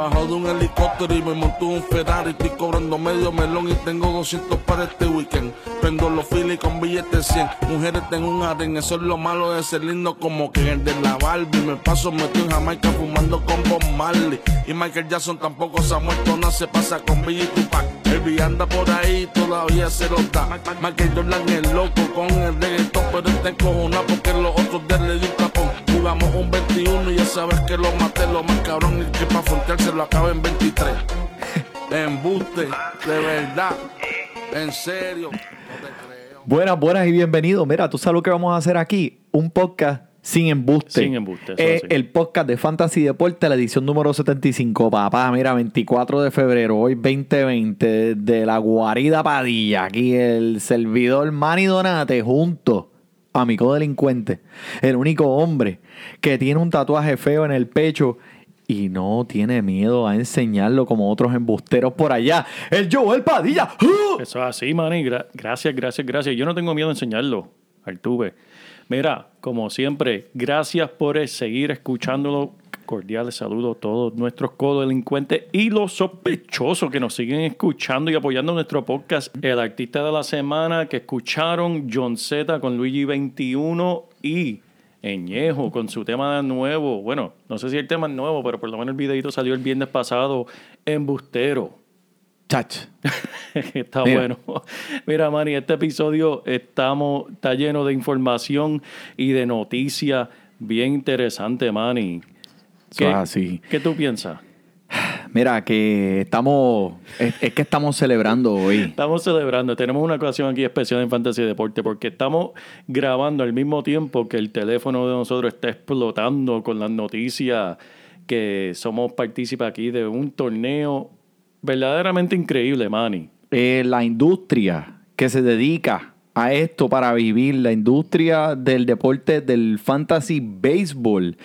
Bajó de un helicóptero y me montó un Ferrari. Estoy cobrando medio melón y tengo 200 para este weekend. Prendo los filis con billetes 100. Mujeres tengo un aren, eso es lo malo de ser lindo como que el de la Barbie. Me paso metido en Jamaica fumando con Bob Marley. Y Michael Jackson tampoco se ha muerto, no se pasa con Billy Tupac. El anda por ahí, todavía se lo da. Michael Jordan es loco con el reggaetón, pero está encojonado porque los otros días le di un tapón. Jugamos un 21 y ya sabes que lo maté, lo más cabrón y que pa' frontearse lo acaba en 23. Embuste, de verdad, en serio. No te creo. Buenas, buenas y bienvenidos. Mira, tú sabes lo que vamos a hacer aquí. Un podcast sin embuste. Sin embuste, eso Eh, sí. el podcast de Fantasy Deporte, la edición número 75. Papá, mira, 24 de febrero, hoy 2020, de la guarida Padilla. Aquí el servidor Manny Donate junto a mi codelincuente. El único hombre que tiene un tatuaje feo en el pecho. Y no tiene miedo a enseñarlo como otros embusteros por allá. El Joel Padilla. ¡Uh! Eso es así, Manny. Gra- gracias, gracias, gracias. Yo no tengo miedo a enseñarlo, Artuve. Mira, como siempre, gracias por seguir escuchándolo. Cordiales saludos a todos nuestros codelincuentes y los sospechosos que nos siguen escuchando y apoyando nuestro podcast. El artista de la semana que escucharon, John Z con Luigi 21 y Eñejo con su tema nuevo. Bueno, no sé si el tema es nuevo, pero por lo menos el videito salió el viernes pasado, Embustero. Chach. Está Mira. bueno. Mira, Manny, este episodio estamos, está lleno de información y de noticias bien interesante, Manny. Eso es así. ¿Qué tú piensas? Mira, que estamos. Es, es que estamos celebrando hoy. Estamos celebrando, tenemos una ocasión aquí especial en Fantasy Deporte porque estamos grabando al mismo tiempo que el teléfono de nosotros está explotando con las noticias que somos partícipes aquí de un torneo verdaderamente increíble, Manny. Eh, la industria que se dedica a esto para vivir, la industria del deporte del fantasy baseball,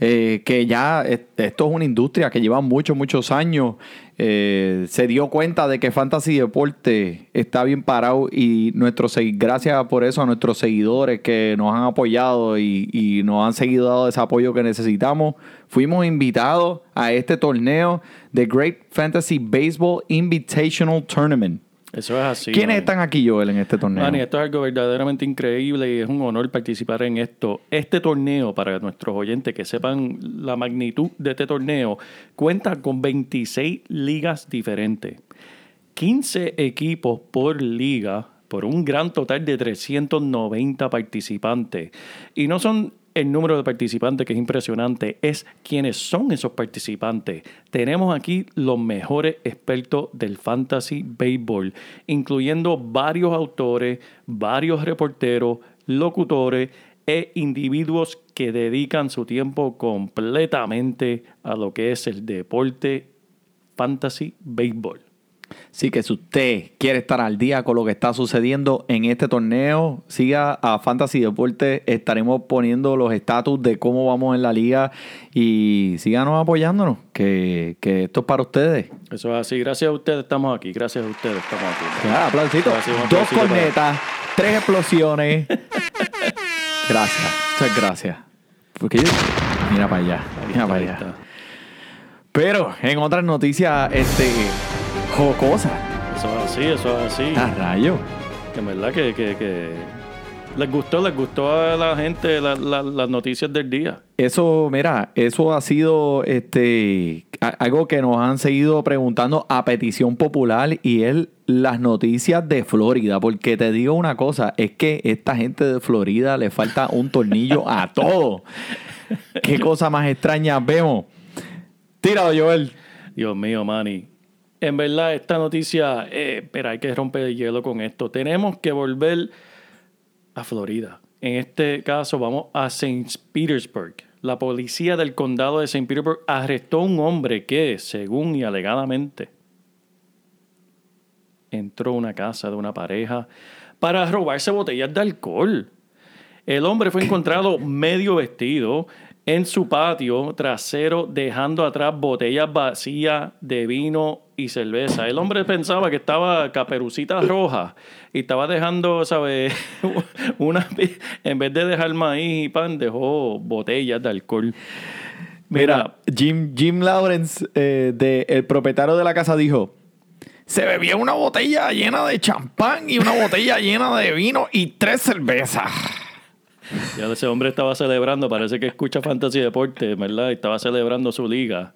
eh, que ya es- esto es una industria que lleva muchos, muchos años. eh, se dio cuenta de que fantasy deporte está bien parado y nuestros gracias por eso a nuestros seguidores que nos han apoyado y, y nos han seguido dando ese apoyo que necesitamos. Fuimos invitados a este torneo de Great Fantasy Baseball Invitational Tournament. Eso es así. ¿Quiénes están aquí, Joel, en este torneo? Manny, esto es algo verdaderamente increíble y es un honor participar en esto. Este torneo, para nuestros oyentes que sepan la magnitud de este torneo, cuenta con 26 ligas diferentes, 15 equipos por liga, por un gran total de 390 participantes. Y no son el número de participantes que es impresionante, es quiénes son esos participantes. Tenemos aquí los mejores expertos del fantasy baseball, incluyendo varios autores, varios reporteros, locutores e individuos que dedican su tiempo completamente a lo que es el deporte fantasy baseball. Así que si usted quiere estar al día con lo que está sucediendo en este torneo, siga a Fantasy Deporte. Estaremos poniendo los estatus de cómo vamos en la liga y síganos apoyándonos, que, que esto es para ustedes. Eso es así. Gracias a ustedes estamos aquí. Gracias a ustedes estamos aquí. Ya, aplausito. Dos para- cornetas, tres explosiones. gracias, muchas gracias. Porque yo- mira para allá, mira para allá. Pero en otras noticias, este, jocosas. Eso es así, eso es así. A rayo. Que en verdad que, que, que les gustó, les gustó a la gente la- la- las noticias del día. Eso, mira, eso ha sido este algo que nos han seguido preguntando a petición popular y es las noticias de Florida. Porque te digo una cosa, es que esta gente de Florida le falta un tornillo a todo. Qué cosa más extraña vemos. Tíralo, Joel. Dios mío, Manny. En verdad, esta noticia, eh, espera, hay que romper el hielo con esto. Tenemos que volver a Florida. En este caso, vamos a St. Petersburg. la policía del condado de St. Petersburg arrestó a un hombre que, según y alegadamente, entró a una casa de una pareja para robarse botellas de alcohol. El hombre fue encontrado medio vestido en su patio trasero, dejando atrás botellas vacías de vino y cerveza. El hombre pensaba que estaba caperucita roja y estaba dejando, ¿sabes? Una, en vez de dejar maíz y pan, dejó botellas de alcohol. Mira, Jim, Jim Lawrence, eh, de- el propietario de la casa, dijo: Se bebía una botella llena de champán y una botella llena de vino y tres cervezas. Ya ese hombre estaba celebrando, parece que escucha Fantasy Deporte, ¿verdad? Estaba celebrando su liga.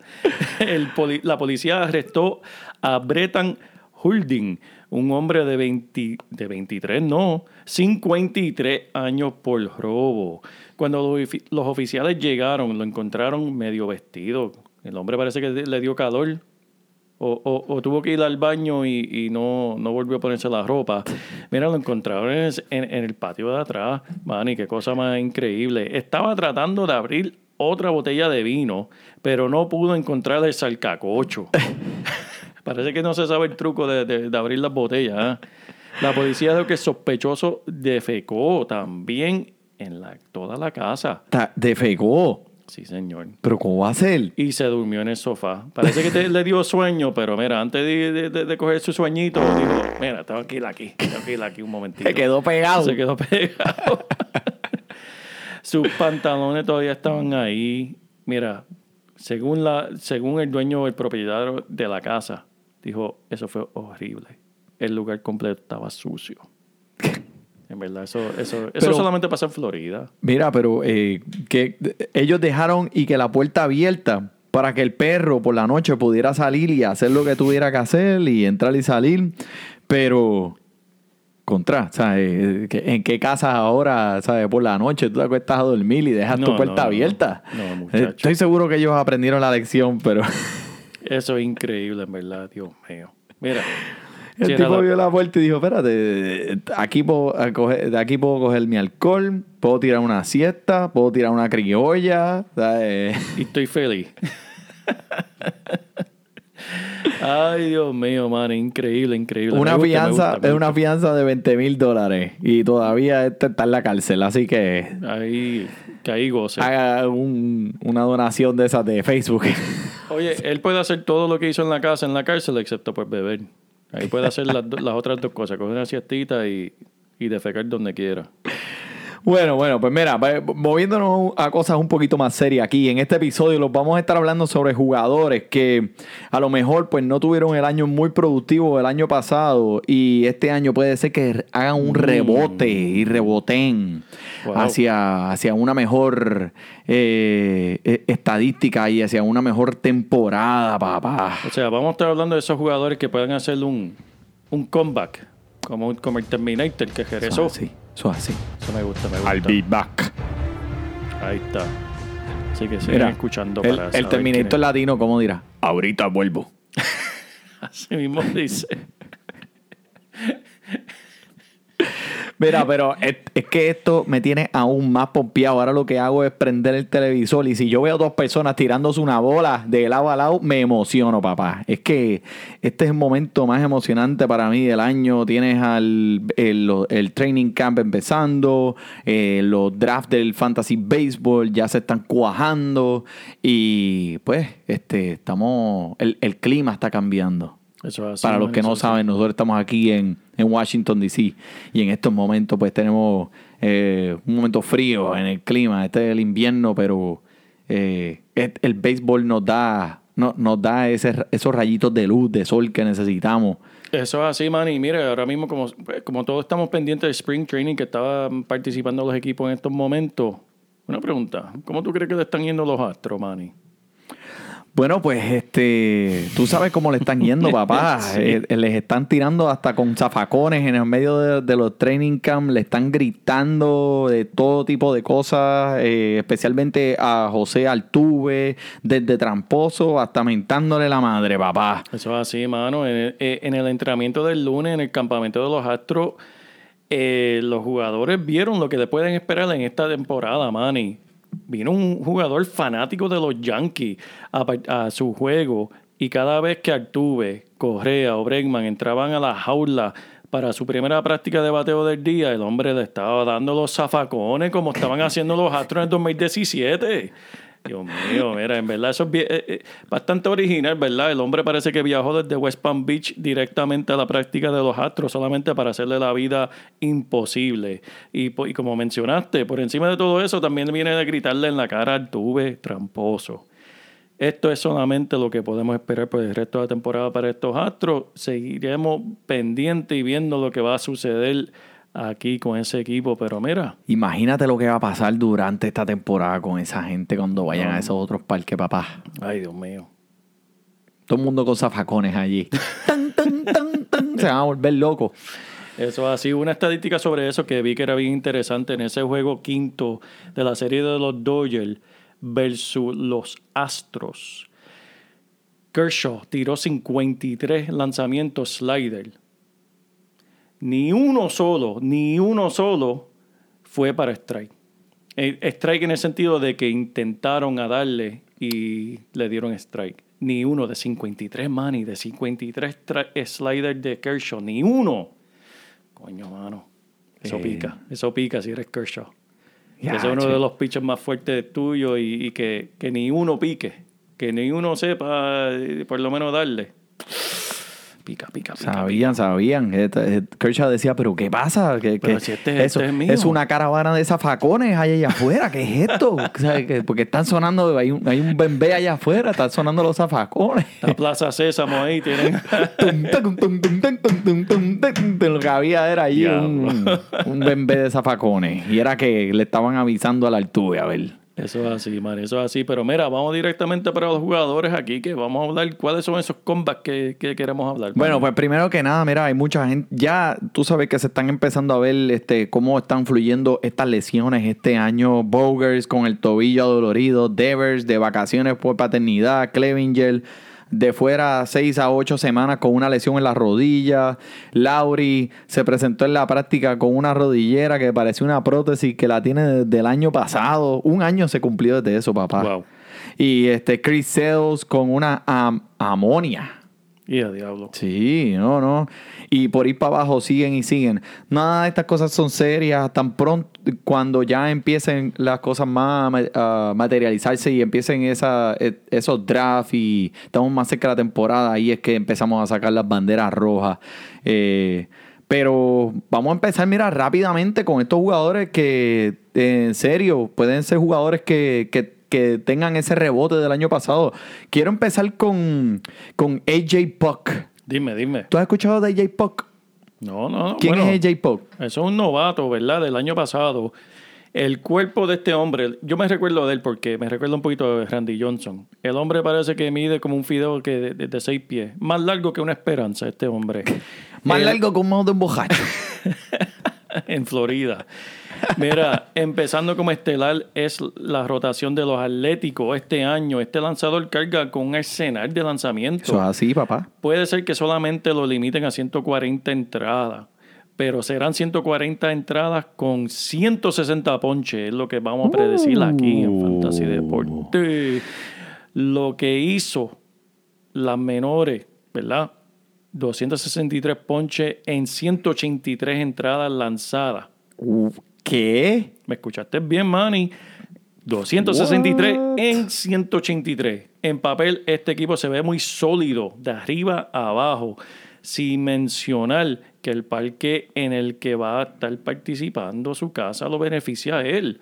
La policía arrestó a Bretan Hulding, un hombre de, 20 de 23, no, 53 años por robo. Cuando los, los oficiales llegaron, lo encontraron medio vestido. El hombre parece que le dio calor. O, tuvo que ir al baño y, no, no volvió a ponerse la ropa. Mira, lo encontraron en, el patio de atrás. Manny, qué cosa más increíble. Estaba tratando de abrir otra botella de vino, pero no pudo encontrar el salcacocho. Parece que no se sabe el truco de, de- de abrir las botellas. ¿ah? La policía dijo que el sospechoso defecó también en la, toda la casa. Ta- Defecó. Sí, señor. ¿Pero cómo va a ser? Y se durmió en el sofá. Parece que te- le dio sueño, pero mira, antes de, de- de- de coger su sueñito, dijo, mira, ir aquí, ir aquí un momentito. Se quedó pegado. Se quedó pegado. Sus pantalones todavía estaban ahí. Mira, según, la, según el dueño, el propietario de la casa, dijo, eso fue horrible. El lugar completo estaba sucio. En verdad, eso, eso, eso Pero- solamente pasa en Florida. Mira, pero eh, que ellos dejaron y que la puerta abierta para que el perro por la noche pudiera salir y hacer lo que tuviera que hacer y entrar y salir. Pero, contra, ¿sabes? ¿Que- ¿En qué casa ahora, ¿sabes? Por la noche tú te acuestas a dormir y dejas tu puerta no. abierta. No, muchacho. Estoy seguro que ellos aprendieron la lección, pero Eso es increíble, en verdad, Dios mío. Mira. El tipo vio la puerta y dijo, espérate, aquí puedo a coger- de aquí puedo coger mi alcohol, puedo tirar una siesta, puedo tirar una criolla, ¿sabes? Y estoy feliz. Ay, Dios mío, man, increíble, increíble. Una Me gusta, me fianza, gusta, es una fianza de 20 mil dólares y todavía este está en la cárcel, así que Ahí, que ahí goce. haga un- una donación de esas de Facebook. Oye, él puede hacer todo lo que hizo en la casa, en la cárcel, excepto pues beber. Ahí puede hacer las, las otras dos cosas, coger una siestita y, y defecar donde quiera. Bueno, bueno, pues mira, moviéndonos a cosas un poquito más serias aquí, en este episodio los vamos a estar hablando sobre jugadores que a lo mejor pues no tuvieron el año muy productivo el año pasado y este año puede ser que hagan un rebote y reboten Wow. hacia, hacia una mejor eh, eh, estadística y hacia una mejor temporada, papá. O sea, vamos a estar hablando de esos jugadores que pueden hacer un, un comeback, como, como el Terminator que regresó. es así, eso es así. Eso me gusta, me gusta. I'll be back. Ahí está. Así que sigan Mira, escuchando el, para el Terminator latino, ¿cómo dirá? Ahorita vuelvo. Así mismo dice. Mira, pero es, es que esto me tiene aún más pompeado. Ahora lo que hago es prender el televisor y si yo veo dos personas tirándose una bola de lado a lado, me emociono, papá. Es que este es el momento más emocionante para mí del año. Tienes al, el, training camp empezando, eh, los drafts del fantasy baseball ya se están cuajando y pues este estamos el, el clima está cambiando. Eso Para los que no saben, nosotros estamos aquí en, en Washington, D.C. y en estos momentos pues tenemos eh, un momento frío en el clima. Este es el invierno, pero eh, el béisbol nos da, no- nos da ese, esos rayitos de luz, de sol que necesitamos. Eso es así, man. Y mire, ahora mismo, como, pues, como todos estamos pendientes del Spring Training que estaban participando los equipos en estos momentos, una pregunta. ¿Cómo tú crees que le están yendo los astros, Manny? Bueno, pues este, tú sabes cómo le están yendo, papá. Sí. Eh, les están tirando hasta con zafacones en el medio de, de los training camp, le están gritando de todo tipo de cosas, eh, especialmente a José Altuve, desde tramposo hasta mentándole la madre, papá. Eso es así, mano. En el, eh, en el entrenamiento del lunes, en el campamento de los Astros, eh, los jugadores vieron lo que le pueden esperar en esta temporada, Manny. Vino un jugador fanático de los Yankees a, su juego y cada vez que Altuve, Correa o Bregman entraban a la jaula para su primera práctica de bateo del día, el hombre le estaba dando los zafacones como estaban haciendo los Astros en el 2017. Dios mío, mira, en verdad eso es bien- eh, eh, bastante original, ¿verdad? El hombre parece que viajó desde West Palm Beach directamente a la práctica de los Astros solamente para hacerle la vida imposible. Y, po- y como mencionaste, por encima de todo eso también viene de gritarle en la cara al tuve tramposo. Esto es solamente lo que podemos esperar por el resto de la temporada para estos Astros. Seguiremos pendientes y viendo lo que va a suceder aquí con ese equipo, pero mira, Imagínate lo que va a pasar durante esta temporada con esa gente cuando vayan a esos otros parques, papá. ay Dios mío. Todo el mundo con zafacones allí. Tan, tan, tan, tan. Se van a volver locos. Eso así, una estadística sobre eso que vi que era bien interesante en ese juego quinto de la serie de los Dodgers versus los Astros. Kershaw tiró 53 lanzamientos slider. Ni uno solo, ni uno solo fue para strike. Eh, Strike en el sentido de que intentaron a darle y le dieron strike. Ni uno de 53 money, de 53 tra- sliders de Kershaw, ni uno. Coño, mano. Eso Eh. pica, eso pica si eres Kershaw. Ese es uno che. de los pitchers más fuertes tuyos y, y que, que ni uno pique. Que ni uno sepa eh, por lo menos darle pica, pica, pica. Sabían, sabían. Kershaw decía, pero ¿qué pasa? ¿Qué, eso, es, mío. es una caravana de zafacones ahí allá afuera. ¿Qué es esto? porque están sonando, hay un, hay bembé allá afuera, están sonando los zafacones. La Plaza Sésamo ahí tienen. Lo que había era ahí un, un bembé de zafacones. Y era que le estaban avisando al Altuve, a ver. Eso es así, man, eso es así. Pero mira, vamos directamente para los jugadores aquí, que vamos a hablar cuáles son esos combats que, que queremos hablar. Bueno, pues primero que nada, mira, hay mucha gente, ya tú sabes que se están empezando a ver este, cómo están fluyendo estas lesiones este año. Bogers con el tobillo dolorido, Devers de vacaciones por paternidad, Clevinger de fuera seis a ocho semanas con una lesión en la rodilla. Lauri se presentó en la práctica con una rodillera que parecía una prótesis que la tiene desde el año pasado. Un año se cumplió desde eso, papá. Wow. Y este Chris Sales con una am- amonia. Y a diablo. Sí, no, no. Y por ir para abajo siguen y siguen. Nada de estas cosas son serias. Tan pronto, cuando ya empiecen las cosas más a materializarse y empiecen esa, e- esos drafts y estamos más cerca de la temporada, ahí es que empezamos a sacar las banderas rojas. Eh, pero vamos a empezar, mira, rápidamente con estos jugadores que, en serio, pueden ser jugadores que, que- que tengan ese rebote del año pasado. Quiero empezar con, con AJ Puck. Dime, dime. ¿Tú has escuchado de AJ Puck? No, no, no. ¿Quién bueno, es AJ Puck? Eso es un novato, ¿verdad? Del año pasado. El cuerpo de este hombre, yo me recuerdo de él porque me recuerdo un poquito de Randy Johnson. El hombre parece que mide como un fideo que de, de- de seis pies. Más largo que una esperanza, este hombre. Más El- largo que un modo de un bojacho. en Florida. Mira, empezando como estelar es la rotación de los Atléticos este año. Este lanzador carga con un arsenal de lanzamiento. Eso es así, papá. Puede ser que solamente lo limiten a 140 entradas, pero serán 140 entradas con 160 ponches, es lo que vamos a predecir aquí en Fantasy Deporte. Lo que hizo las menores, ¿verdad? 263 ponches en 183 entradas lanzadas. Uh, ¿Qué? ¿Me escuchaste bien, Manny? 263 What? en 183. En papel, este equipo se ve muy sólido, de arriba a abajo, sin mencionar que el parque en el que va a estar participando su casa lo beneficia a él.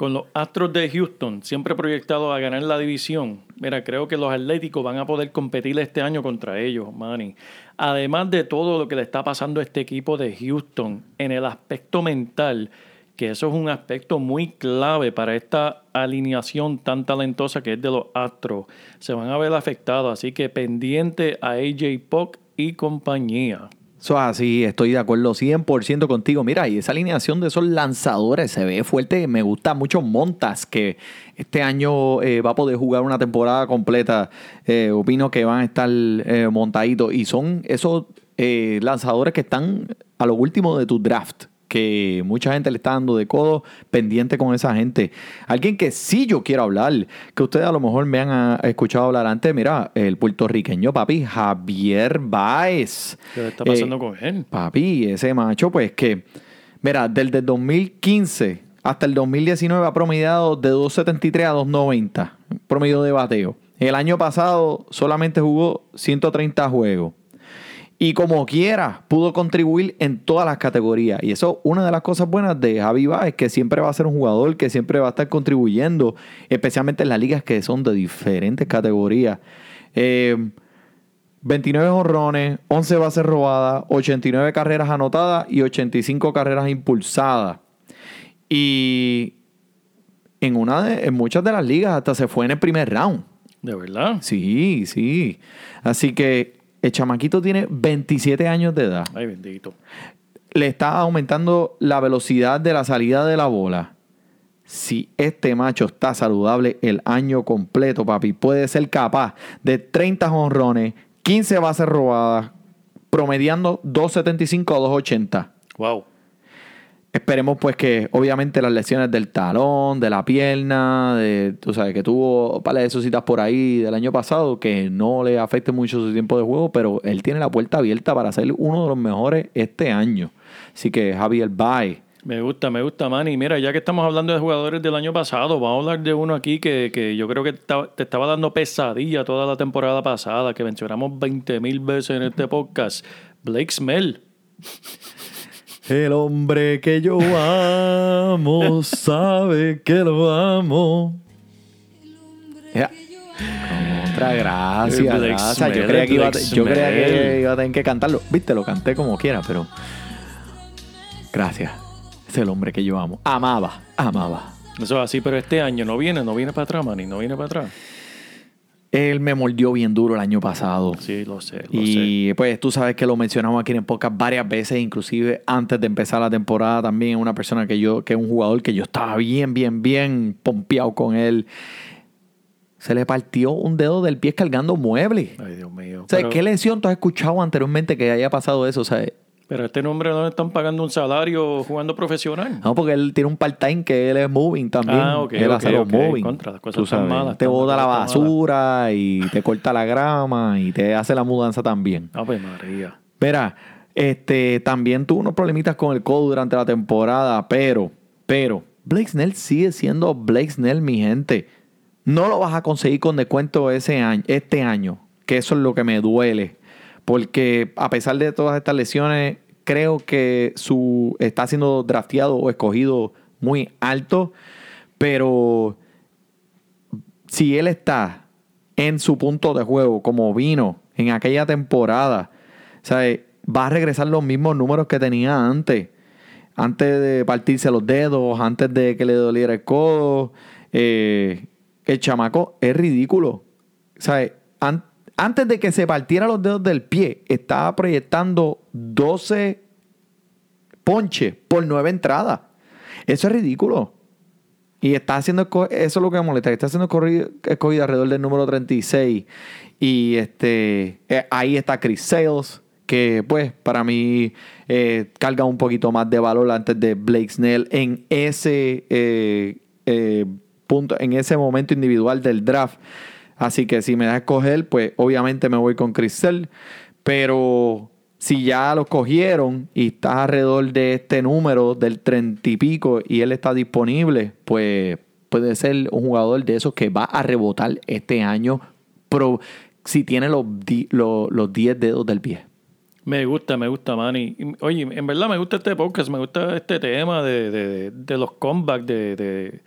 Con los Astros de Houston, siempre proyectados a ganar la división, mira, creo que los Atléticos van a poder competir este año contra ellos, Manny. Además de todo lo que le está pasando a este equipo de Houston en el aspecto mental, que eso es un aspecto muy clave para esta alineación tan talentosa que es de los Astros, se van a ver afectados, así que pendiente a AJ Puck y compañía. Eso es así, estoy de acuerdo 100% contigo. Mira, y esa alineación de esos lanzadores se ve fuerte. Me gusta mucho Montas, que este año eh, va a poder jugar una temporada completa. Eh, opino que van a estar eh, montaditos. Y son esos lanzadores que están a lo último de tu draft. Que mucha gente le está dando de codo pendiente con esa gente. Alguien que sí yo quiero hablar, que ustedes a lo mejor me han ah, escuchado hablar antes, mira, el puertorriqueño papi Javier Baez. ¿Qué está pasando Eh, con él? Papi, ese macho, pues que, mira, desde el 2015 hasta el 2019 ha promediado de 2.73 a 2.90, promedio de bateo. El año pasado solamente jugó 130 juegos. Y como quiera, pudo contribuir en todas las categorías. Y eso, una de las cosas buenas de Javi es que siempre va a ser un jugador que siempre va a estar contribuyendo, especialmente en las ligas que son de diferentes categorías. Eh, 29 honrones, 11 bases robadas, 89 carreras anotadas y 85 carreras impulsadas. Y en, una de, en muchas de las ligas hasta se fue en el primer round. ¿De verdad? Sí, sí. Así que el chamaquito tiene 27 años de edad. Ay, bendito. Le está aumentando la velocidad de la salida de la bola. Si este macho está saludable el año completo, papi, puede ser capaz de 30 honrones, 15 bases robadas, promediando 2.75 a 2.80. Wow. Esperemos pues que obviamente las lesiones del talón, de la pierna, de, tú sabes, que tuvo par de citas por ahí del año pasado, que no le afecte mucho su tiempo de juego, pero él tiene la puerta abierta para ser uno de los mejores este año. Así que Javier Bay. Me gusta, me gusta, Manny. Mira, ya que estamos hablando de jugadores del año pasado, vamos a hablar de uno aquí que, que yo creo que te estaba dando pesadilla toda la temporada pasada, que mencionamos 20 mil veces en este podcast. Blake Snell. El hombre que yo amo sabe que lo amo. Ya. Otra gracias, Blake gracias. Yo creía, que iba, yo creía que iba a tener que cantarlo. Viste, lo canté como quiera, pero. Gracias. Es el hombre que yo amo. Amaba, amaba. Eso es así, pero este año no viene, no viene para atrás, Manny, no viene para atrás. Él me mordió bien duro el año pasado. Sí, lo sé, lo sé. Y pues tú sabes que lo mencionamos aquí en podcast varias veces, inclusive antes de empezar la temporada también, una persona que yo, que es un jugador que yo estaba bien, bien, bien pompeado con él. Se le partió un dedo del pie cargando muebles. Ay, Dios mío. O sea, pero, ¿qué lesión tú has escuchado anteriormente que haya pasado eso? O sea, pero a este nombre no le están pagando un salario jugando profesional. no, porque él tiene un part-time que él es moving también. Ah, ok, él ok, hace los ok. moving. Contra, las cosas están malas, Te bota la malas. basura y te corta la grama y te hace la mudanza también. Ave María. Mira, este, también tuvo unos problemitas con el codo durante la temporada, pero, pero, Blake Snell sigue siendo Blake Snell, mi gente. No lo vas a conseguir con descuento ese año, este año, que eso es lo que me duele. Porque a pesar de todas estas lesiones, creo que su está siendo drafteado o escogido muy alto, pero si él está en su punto de juego como vino en aquella temporada, ¿sabe? va a regresar los mismos números que tenía antes. Antes de partirse los dedos, antes de que le doliera el codo. Eh, el chamaco es ridículo. ¿Sabe? An- antes de que se partiera los dedos del pie, estaba proyectando 12 ponches por 9 entradas. Eso es ridículo. Y está haciendo, eso es lo que me molesta, está haciendo escogido alrededor del número 36. Y este eh, ahí está Chris Sales, que pues para mí eh, carga un poquito más de valor antes de Blake Snell en ese eh, eh, punto, en ese momento individual del draft. Así que si me da a escoger, pues obviamente me voy con Chris Sale. Pero si ya lo cogieron y está alrededor de este número del treinta y pico y él está disponible, pues puede ser un jugador de esos que va a rebotar este año pro- si tiene los, di- los, los 10 dedos del pie. Me gusta, me gusta, Manny. Oye, en verdad me gusta este podcast, me gusta este tema de, de- de los comebacks, de, de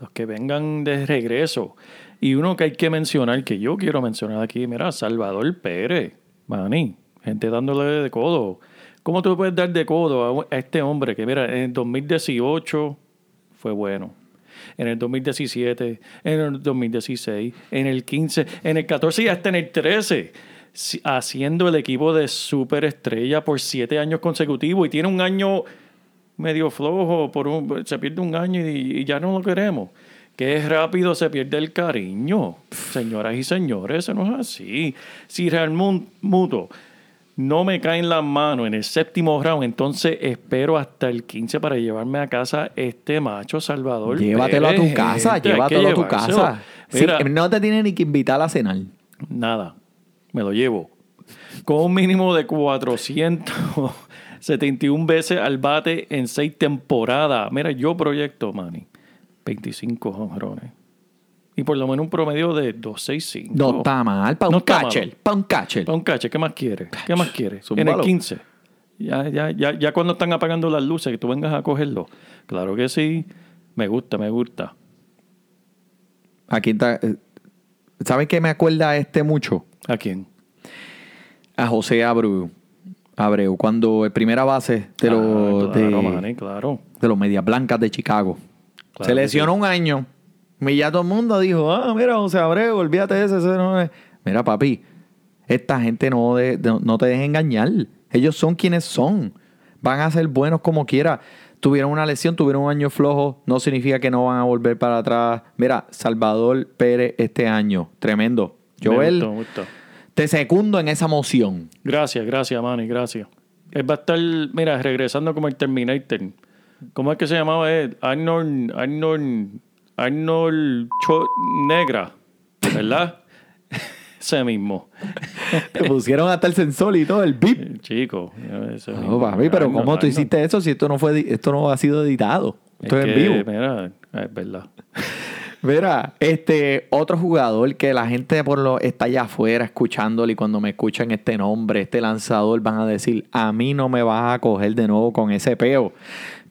los que vengan de regreso. Y uno que hay que mencionar, que yo quiero mencionar aquí, mira, Salvador Pérez, Manny, gente dándole de codo. ¿Cómo tú puedes dar de codo a, este hombre que, mira, en el 2018 fue bueno? En el 2017, en el 2016, en el 15, en el 14 y hasta en el 13 si- haciendo el equipo de superestrella por siete años consecutivos y tiene un año medio flojo, por un- se pierde un año y ya no lo queremos. Es rápido, se pierde el cariño. Señoras y señores, eso no es así. Si Real Mun- Muto no me caen las manos en el séptimo round, entonces espero hasta el 15 para llevarme a casa este macho Salvador. Llévatelo a tu casa, gente, llévatelo a tu casa. Sí, Mira, no te tiene ni que invitar a cenar. Nada, me lo llevo. Con un mínimo de 471 veces al bate en seis temporadas. Mira, yo proyecto, Manny, 25 honrones. Y por lo menos un promedio de 265. No está mal. Para No un está catcher. Para un catcher. Pa' un cache, ¿qué más quieres? ¿Qué más quieres? En el Zúmbalo. 15. Ya, ya, ya, ya cuando están apagando las luces, que tú vengas a cogerlo. Claro que sí. Me gusta, me gusta. Aquí está. eh, ¿Sabes qué me acuerda este mucho? ¿A quién? A José Abreu. Abreu, cuando el primera base de los, Ah, claro, de, Manny, claro. de los Medias Blancas de Chicago. Se lesionó un año. Y ya todo el mundo dijo, ah, mira, José Abreu, olvídate de ese. ese no es". Mira, papi, esta gente no, de- de- no te deja engañar. Ellos son quienes son. Van a ser buenos como quiera. Tuvieron una lesión, tuvieron un año flojo, no significa que no van a volver para atrás. Mira, Salvador Pérez este año, tremendo. Me Joel, gustó, me gustó. te secundo en esa moción. Gracias, gracias, Manny, gracias. Él va a estar, mira, regresando como el Terminator. ¿Cómo es que se llamaba él? Arnold, Arnold, Negra, ¿verdad? Ese mismo. Te pusieron hasta el sensor y todo, el bip. Chico. No, papi, pero Arnold, ¿cómo tú Arnold. hiciste eso si esto no fue, esto no ha sido editado? Esto es, Es en vivo. Mira, es verdad. Mira, este otro jugador que la gente por lo está allá afuera escuchándolo y cuando me escuchan este nombre, este lanzador, van a decir, a mí no me vas a coger de nuevo con ese peo.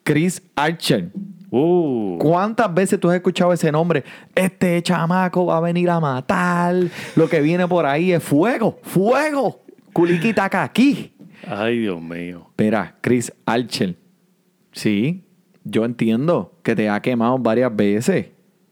Chris Archer. Uh, ¿Cuántas veces tú has escuchado ese nombre? Este chamaco va a venir a matar. Lo que viene por ahí es fuego, fuego. Culiquita aquí. ay, Dios mío. Espera, Chris Archer. Sí, yo entiendo que te ha quemado varias veces.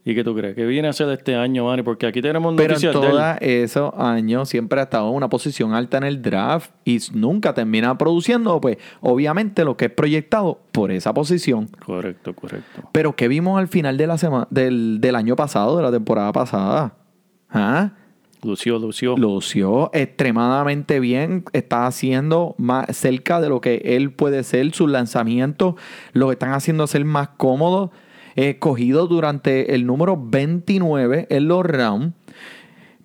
¿Y qué tú crees? ¿Qué viene a ser este año, Manny? Porque aquí tenemos Pero noticias él. todos esos años siempre ha estado en una posición alta en el draft y nunca termina produciendo, pues obviamente lo que es proyectado por esa posición. Correcto, correcto. Pero ¿qué vimos al final de la semana, del, del año pasado, de la temporada pasada? ¿Ah? Lució, lució. Lució extremadamente bien, está haciendo más cerca de lo que él puede ser, sus lanzamientos lo están haciendo ser más cómodos, escogido durante el número 29 en los rounds.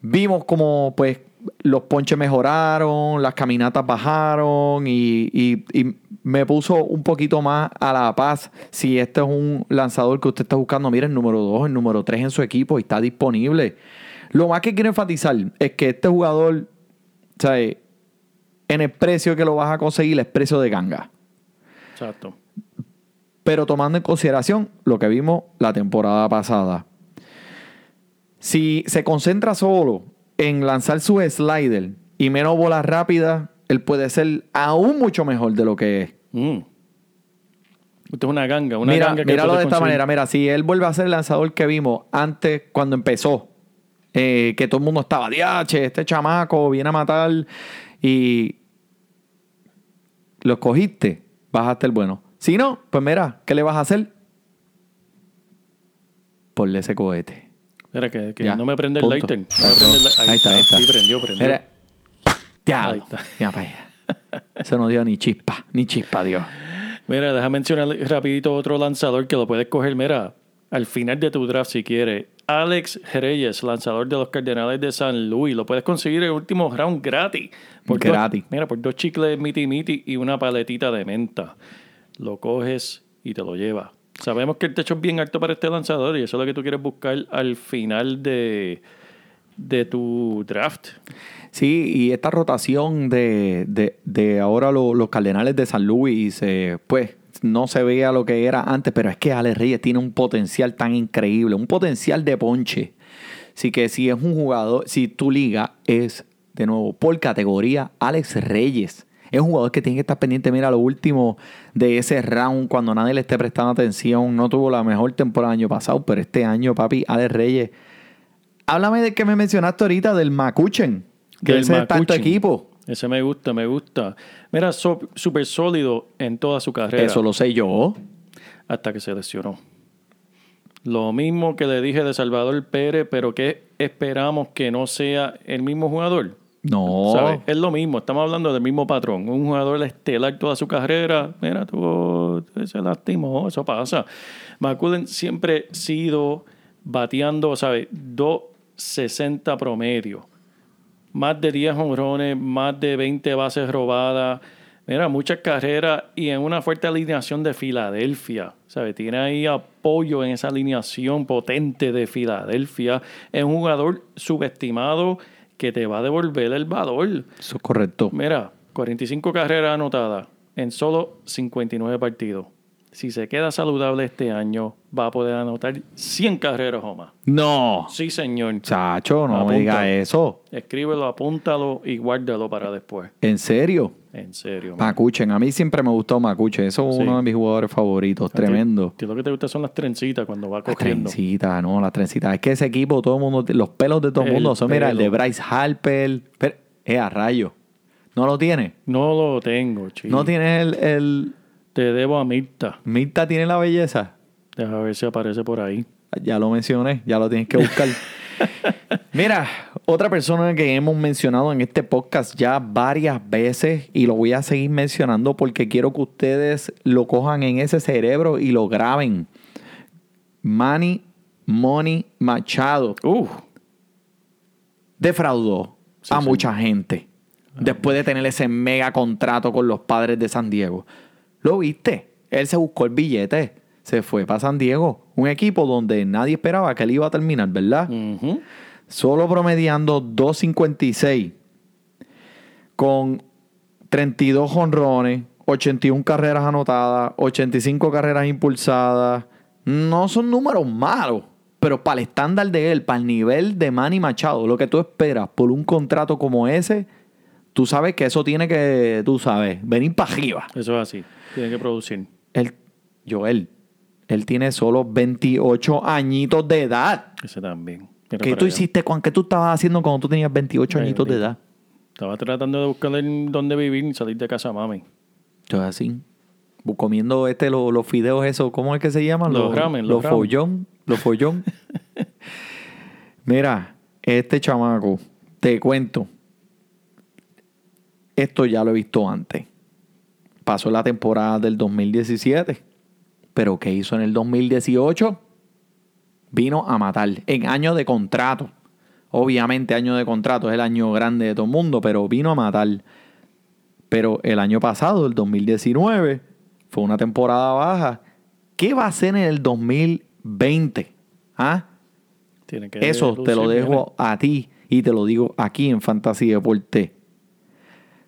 Vimos como pues los ponches mejoraron, las caminatas bajaron y, y- me puso un poquito más a la paz si este es un lanzador que usted está buscando. Mira, el número 2, el número 3 en su equipo y está disponible. Lo más que quiero enfatizar es que este jugador, sea, en el precio que lo vas a conseguir es precio de ganga. Exacto. Pero tomando en consideración lo que vimos la temporada pasada. Si se concentra solo en lanzar su slider y menos bolas rápidas, él puede ser aún mucho mejor de lo que es. Mm. Usted es una ganga, una Mira, ganga que míralo de esta manera. Mira, si él vuelve a ser el lanzador que vimos antes, cuando empezó, eh, que todo el mundo estaba, diache, este chamaco viene a matar y lo escogiste, vas a estar bueno. Si no, pues mira, ¿qué le vas a hacer? Ponle ese cohete. Espera, que, que Ya, no me prende el lighter. No me prende el li- Ahí está, ahí está. Sí, prendió, prendió. Mira. Ya, Ahí está. mira para allá. Eso no dio ni chispa, ni chispa, Dios. Mira, déjame mencionar rapidito otro lanzador que lo puedes coger, mira, al final de tu draft si quieres. Alex Reyes, lanzador de los Cardenales de San Luis. Lo puedes conseguir en el último round gratis. dos- Gratis. mira, por dos chicles miti miti y una paletita de menta. Lo coges y te lo llevas. Sabemos que el techo es bien alto para este lanzador y eso es lo que tú quieres buscar al final de, de tu draft. Sí, y esta rotación de, de, de ahora lo- los Cardenales de San Luis, pues no se veía lo que era antes, pero es que Alex Reyes tiene un potencial tan increíble, un potencial de ponche. Así que si es un jugador, si tu liga es, de nuevo, por categoría, Alex Reyes. Es un jugador que tiene que estar pendiente. Mira, lo último de ese round, cuando nadie le esté prestando atención, no tuvo la mejor temporada el año pasado, pero este año, papi, Alex Reyes. Háblame de que me mencionaste ahorita, del Macuchen, que Del ese tu Makuchin. equipo. Ese me gusta, me gusta. Mira, so- súper sólido en toda su carrera. Eso lo sé yo. hasta que se lesionó. Lo mismo que le dije de Salvador Pérez, pero que esperamos que no sea el mismo jugador. No. Es lo mismo, estamos hablando del mismo patrón. Un jugador estelar toda su carrera, mira, tú se lastimó, eso pasa. McCullen siempre ha sido bateando, ¿sabes? 260 promedio. Más de 10 honrones, más de 20 bases robadas. Mira, muchas carreras y en una fuerte alineación de Filadelfia. ¿Sabes? Tiene ahí apoyo en esa alineación potente de Filadelfia. Es un jugador subestimado que te va a devolver el valor. Eso es correcto. Mira, 45 carreras anotadas en solo 59 partidos. Si se queda saludable este año, va a poder anotar 100 carreras o más. No. Sí, señor. Chacho, no me diga eso. Escríbelo, apúntalo y guárdalo para después. ¿En serio? En serio. man. Macuchen, a mí siempre me gustó Macuchen. Eso es Sí. uno de mis jugadores favoritos. A Tremendo. ti lo que te gusta son las trencitas cuando va Las cogiendo. trencitas, no, las trencitas. Es que ese equipo, todo el mundo, los pelos de todo el mundo son, mira, el de. Bryce Harper. Pero, eh, a rayo. ¿No lo tiene? No lo tengo, chico. ¿No tiene el, el... Te debo a Mirta. Mirta tiene la belleza? Deja ver si aparece por ahí. Ya lo mencioné, ya lo tienes que buscar. Mira, otra persona que hemos mencionado en este podcast ya varias veces y lo voy a seguir mencionando porque quiero que ustedes lo cojan en ese cerebro y lo graben. Manny Money Machado Uf, defraudó Sí, a sí. mucha gente después de tener ese mega contrato con los padres de San Diego. ¿Lo viste? Él se buscó el billete, se fue para San Diego, un equipo donde nadie esperaba que él iba a terminar, ¿verdad? Solo promediando 2.56 con 32 jonrones, 81 carreras anotadas, 85 carreras impulsadas. No son números malos, pero para el estándar de él, para el nivel de Manny Machado, lo que tú esperas por un contrato como ese, tú sabes que eso tiene que, tú sabes, venir para arriba. Eso es así. Tiene que producir. Él, Joel, él tiene solo 28 añitos de edad. Ese también. ¿Qué tú allá. hiciste? con- ¿Qué tú estabas haciendo cuando tú tenías 28 Ay, añitos de edad? Estaba tratando de buscarle en dónde vivir y salir de casa, mami. Yo así. Comiendo este, lo- los fideos esos, ¿cómo es que se llaman? Los ramen, los Los ramen. follón. Los follón. Mira, este chamaco, te cuento. Esto ya lo he visto antes. Pasó la temporada del 2017. Pero ¿qué hizo en el 2018? Vino a matar. En año de contrato. Obviamente año de contrato es el año grande de todo el mundo, pero vino a matar. Pero el año pasado, el 2019, fue una temporada baja. ¿Qué va a hacer en el 2020? ¿Ah? Tiene que Eso te lo dejo a ti y te lo digo aquí en Fantasy Deporte.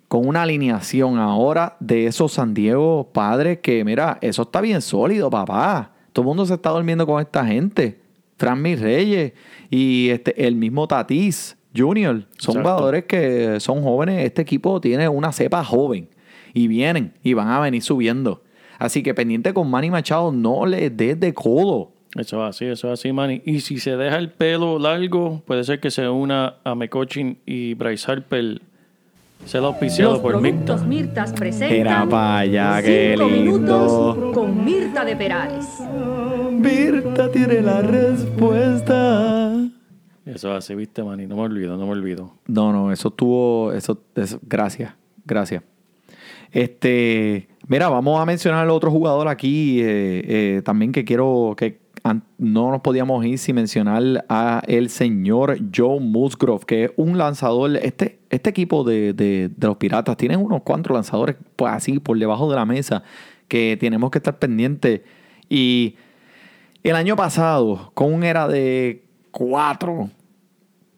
Con una alineación ahora de esos San Diego padres que, mira, eso está bien sólido, papá. Todo el mundo se está durmiendo con esta gente. Fran Reyes y este, el mismo Tatis Junior. Son jugadores que son jóvenes. Este equipo tiene una cepa joven. Y vienen y van a venir subiendo. Así que pendiente con Manny Machado, no le des de codo. Eso es así, eso es así, Manny. Y si se deja el pelo largo, puede ser que se una a Mecochin y Bryce Harper. Se lo auspiciado Los por Mirta. productos Mirtas presentan Mira pa' allá, qué Cinco lindo. minutos con Mirta de Perales. Mirta tiene la respuesta. Eso es así, viste, Manny. No me olvido, no me olvido. No, no, eso estuvo. Eso, eso- gracias, gracias. Este, mira, vamos a mencionar al otro jugador aquí eh, eh, también que quiero que no nos podíamos ir sin mencionar a el señor Joe Musgrove, que es un lanzador. Este, este equipo de, de- de los Piratas tienen unos cuantos lanzadores pues, así por debajo de la mesa que tenemos que estar pendientes. Y el año pasado, con un era de cuatro,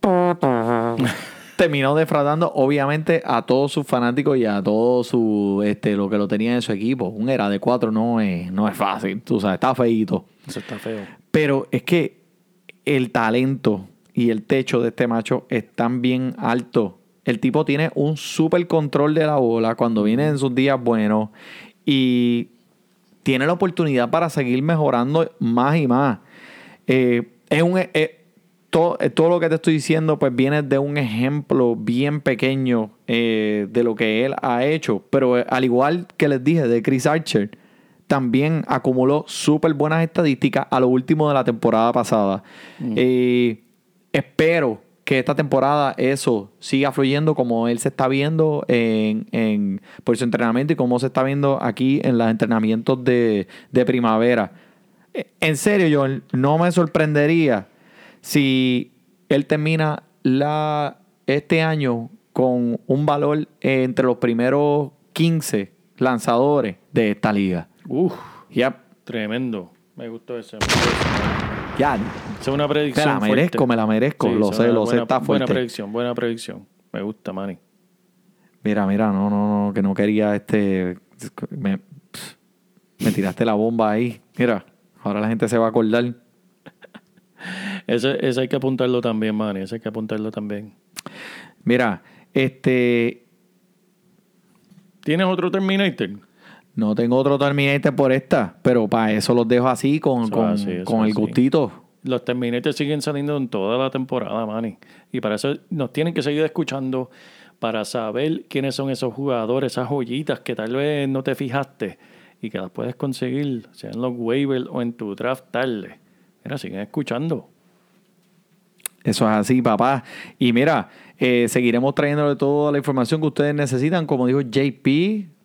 terminó defraudando obviamente a todos sus fanáticos y a todo su este lo que lo tenía en su equipo. Un era de cuatro no es, no es fácil, tú sabes, está feíto. Eso está feo. Pero es que el talento y el techo de este macho están bien alto. El tipo tiene un súper control de la bola cuando viene en sus días buenos y tiene la oportunidad para seguir mejorando más y más. Eh, es un, eh, todo, eh, todo lo que te estoy diciendo pues viene de un ejemplo bien pequeño de lo que él ha hecho. Pero al igual que les dije de Chris Archer, también acumuló súper buenas estadísticas a lo último de la temporada pasada. Eh, espero que esta temporada eso siga fluyendo como él se está viendo en, en- por su entrenamiento y como se está viendo aquí en los entrenamientos de, de primavera. Eh, En serio, Joel, no me sorprendería si él termina la, este año con un valor entre los primeros 15 lanzadores de esta liga. Uf, Yep. tremendo. Me gustó ese. me. Ya, es una me predicción. la merezco, me la merezco. lo sé, lo sé, buena- está Buena fuerte. predicción, buena predicción. Me gusta, Manny. Mira, mira, no, no, no, que no quería este. Me, me tiraste la bomba ahí. Mira, ahora la gente se va a acordar. Ese, ese hay que apuntarlo también, Manny. Ese hay que apuntarlo también. Mira, este. ¿Tienes otro Terminator? No tengo otro Terminator por esta, pero para eso los dejo así con, Eso con, así, con el así. gustito. Los Terminators siguen saliendo en toda la temporada, Manny. Y para eso nos tienen que seguir escuchando para saber quiénes son esos jugadores, esas joyitas que tal vez no te fijaste y que las puedes conseguir, sea en los waivers o en tu draft tarde. Mira, siguen escuchando. Eso es así, papá. Y mira, eh, seguiremos trayéndole toda la información que ustedes necesitan. Como dijo JP,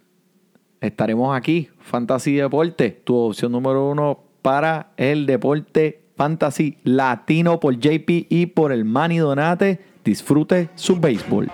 estaremos aquí. Fantasy Deporte, tu opción número uno para el deporte fantasy latino por JP y por el Manny Donate. Disfrute su béisbol.